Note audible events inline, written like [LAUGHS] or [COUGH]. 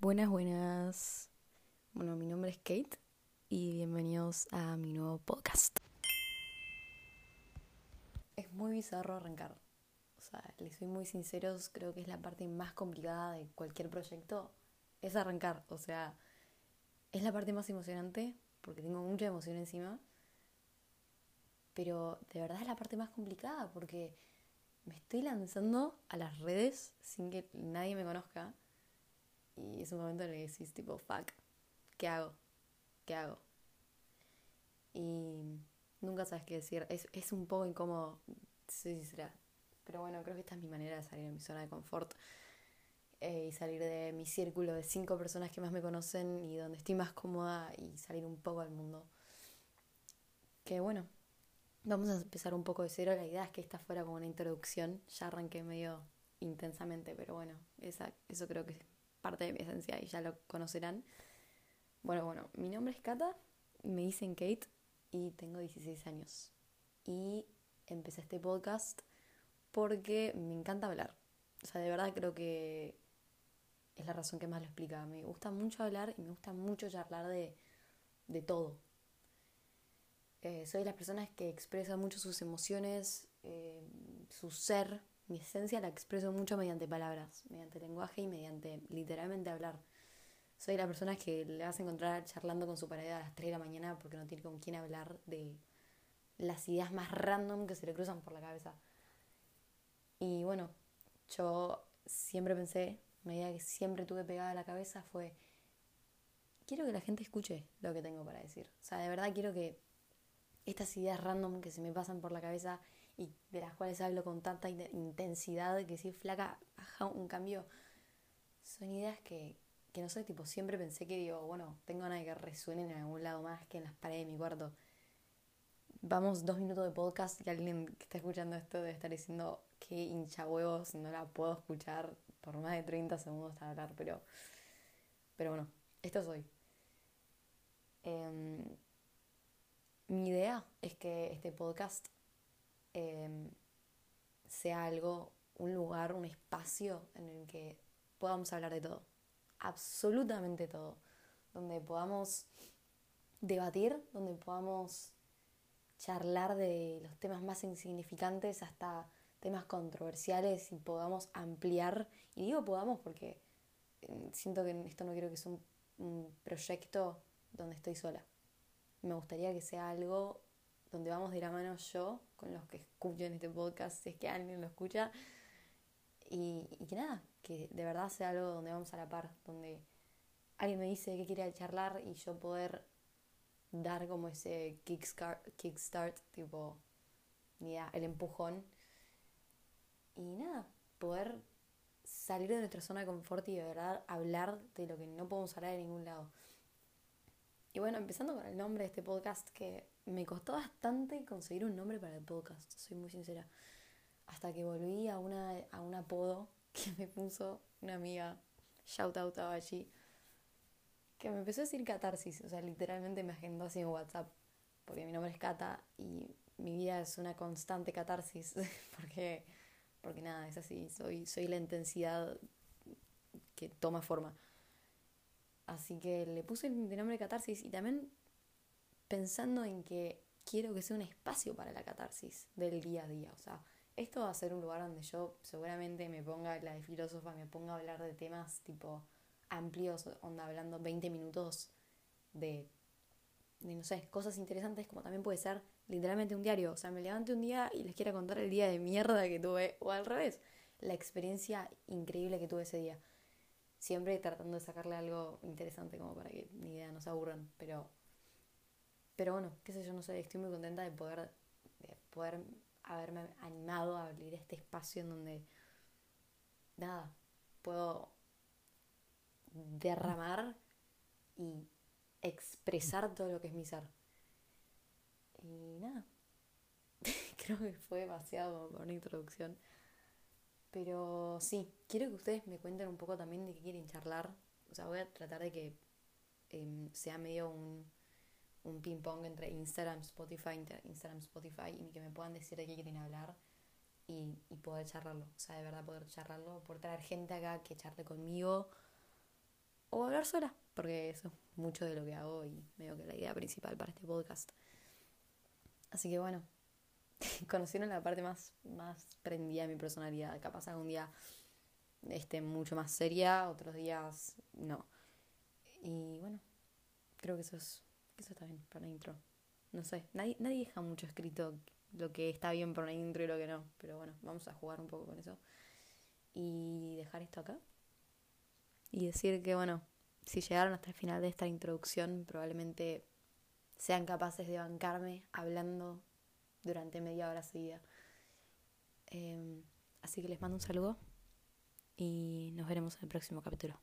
Buenas, buenas. Bueno, mi nombre es Kate y bienvenidos a mi nuevo podcast. Es muy bizarro arrancar. O sea, les soy muy sinceros, creo que es la parte más complicada de cualquier proyecto, es arrancar. O sea, es la parte más emocionante porque tengo mucha emoción encima. Pero de verdad es la parte más complicada porque me estoy lanzando a las redes sin que nadie me conozca. Y es un momento en el que decís tipo, fuck, ¿qué hago? ¿Qué hago? Y nunca sabes qué decir. Es, es un poco incómodo, soy sincera. Pero bueno, creo que esta es mi manera de salir de mi zona de confort. Eh, y salir de mi círculo de cinco personas que más me conocen y donde estoy más cómoda y salir un poco al mundo. Que bueno, vamos a empezar un poco de cero. La idea es que esta fuera como una introducción. Ya arranqué medio intensamente, pero bueno, esa, eso creo que parte de mi esencia y ya lo conocerán. Bueno, bueno, mi nombre es Kata, me dicen Kate y tengo 16 años. Y empecé este podcast porque me encanta hablar. O sea, de verdad creo que es la razón que más lo explica. Me gusta mucho hablar y me gusta mucho charlar de, de todo. Eh, soy de las personas que expresan mucho sus emociones, eh, su ser, mi esencia la expreso mucho mediante palabras, mediante lenguaje y mediante literalmente hablar. Soy de las personas que le vas a encontrar charlando con su pareja a las 3 de la mañana porque no tiene con quién hablar de las ideas más random que se le cruzan por la cabeza. Y bueno, yo siempre pensé, una idea que siempre tuve pegada a la cabeza fue, quiero que la gente escuche lo que tengo para decir. O sea, de verdad quiero que estas ideas random que se me pasan por la cabeza y de las cuales hablo con tanta intensidad que si flaca, baja un cambio, son ideas que, que no sé, tipo, siempre pensé que digo, bueno, tengo ganas de que resuenen en algún lado más que en las paredes de mi cuarto. Vamos dos minutos de podcast y alguien que está escuchando esto debe estar diciendo qué hincha huevos, no la puedo escuchar por más de 30 segundos de hablar, pero, pero bueno, esto soy. Em, mi idea es que este podcast em, sea algo, un lugar, un espacio en el que podamos hablar de todo, absolutamente todo, donde podamos debatir, donde podamos charlar de los temas más insignificantes hasta temas controversiales y podamos ampliar, y digo podamos porque eh, siento que esto no quiero que sea un proyecto donde estoy sola. Me gustaría que sea algo donde vamos de la mano yo con los que escuchen este podcast, si es que alguien lo escucha, y, y, que nada, que de verdad sea algo donde vamos a la par, donde alguien me dice que quiere charlar y yo poder dar como ese kickstart, kickstart tipo, mira, el empujón y nada, poder salir de nuestra zona de confort y de verdad hablar de lo que no podemos hablar de ningún lado. Y bueno, empezando con el nombre de este podcast, que me costó bastante conseguir un nombre para el podcast, soy muy sincera. Hasta que volví a, una, a un apodo [LAUGHS] que me puso una amiga, shout out a allí, que me empezó a decir catarsis, o sea, literalmente me agendó así en WhatsApp, porque mi nombre es Cata y mi vida es una constante catarsis, [LAUGHS] porque porque nada, es así, soy, soy la intensidad que toma forma. Así que le puse el nombre catarsis y también pensando en que quiero que sea un espacio para la catarsis del día a día. O sea, esto va a ser un lugar donde yo seguramente me ponga la de filósofa, me ponga a hablar de temas tipo amplios, onda hablando 20 minutos de, de, no sé, cosas interesantes, como también puede ser literalmente un diario. O sea, me levante un día y les quiero contar el día de mierda que tuve, o al revés, la experiencia increíble que tuve ese día. Siempre tratando de sacarle algo interesante como para que ni idea no se aburran, pero pero bueno, qué sé yo, no sé, estoy muy contenta de poder de poder haberme animado a abrir este espacio en donde nada, puedo derramar y expresar todo lo que es mi ser. Y nada, [LAUGHS] creo que fue demasiado por una introducción. Pero sí, quiero que ustedes me cuenten un poco también de qué quieren charlar. O sea, voy a tratar de que eh, sea medio un, un ping pong entre Instagram, Spotify, Instagram, Spotify y que me puedan decir de qué quieren hablar y, y poder charlarlo. O sea, de verdad poder charlarlo, poder traer gente acá que charle conmigo o hablar sola, porque eso es mucho de lo que hago y medio que la idea principal para este podcast. Así que bueno, [LAUGHS] conocieron la parte más, más prendida de mi personalidad. Capaz algún día esté mucho más seria, otros días no. Y bueno, creo que eso es eso está bien para una intro. No sé, nadie, nadie deja mucho escrito lo que está bien para una intro y lo que no. Pero bueno, vamos a jugar un poco con eso. Y dejar esto acá. Y decir que bueno, si llegaron hasta el final de esta introducción, probablemente sean capaces de bancarme hablando durante media hora seguida. Em, así que les mando un saludo y nos veremos en el próximo capítulo.